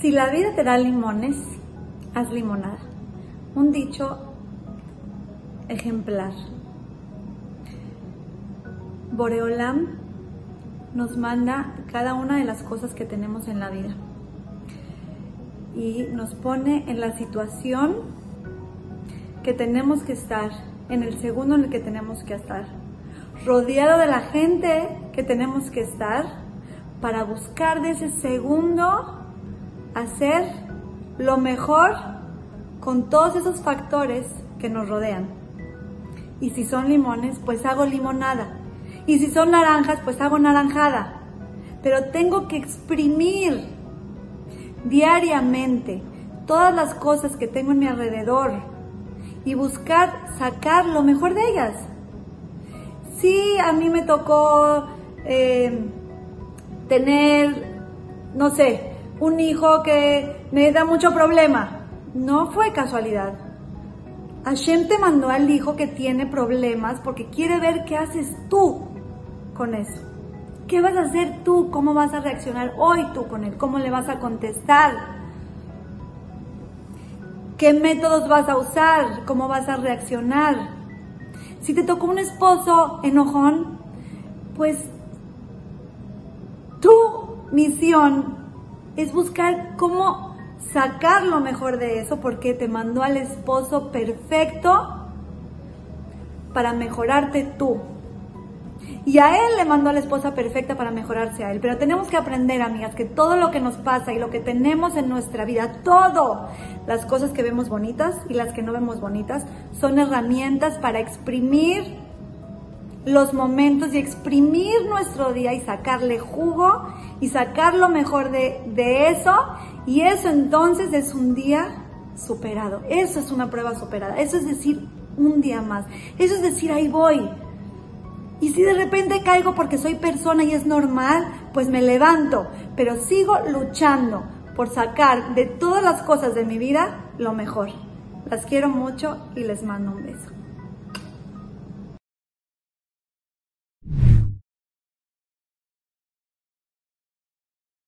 Si la vida te da limones, haz limonada. Un dicho ejemplar. Boreolam nos manda cada una de las cosas que tenemos en la vida y nos pone en la situación que tenemos que estar, en el segundo en el que tenemos que estar, rodeado de la gente que tenemos que estar para buscar de ese segundo hacer lo mejor con todos esos factores que nos rodean. Y si son limones, pues hago limonada. Y si son naranjas, pues hago naranjada. Pero tengo que exprimir diariamente todas las cosas que tengo en mi alrededor y buscar sacar lo mejor de ellas. Si a mí me tocó eh, tener, no sé, un hijo que me da mucho problema. No fue casualidad. Hashem te mandó al hijo que tiene problemas porque quiere ver qué haces tú con eso. ¿Qué vas a hacer tú? ¿Cómo vas a reaccionar hoy tú con él? ¿Cómo le vas a contestar? ¿Qué métodos vas a usar? ¿Cómo vas a reaccionar? Si te tocó un esposo enojón, pues tu misión es buscar cómo sacar lo mejor de eso porque te mandó al esposo perfecto para mejorarte tú. Y a él le mandó a la esposa perfecta para mejorarse a él. Pero tenemos que aprender, amigas, que todo lo que nos pasa y lo que tenemos en nuestra vida, todo, las cosas que vemos bonitas y las que no vemos bonitas, son herramientas para exprimir los momentos y exprimir nuestro día y sacarle jugo y sacar lo mejor de, de eso. Y eso entonces es un día superado. Eso es una prueba superada. Eso es decir, un día más. Eso es decir, ahí voy. Y si de repente caigo porque soy persona y es normal, pues me levanto. Pero sigo luchando por sacar de todas las cosas de mi vida lo mejor. Las quiero mucho y les mando un beso.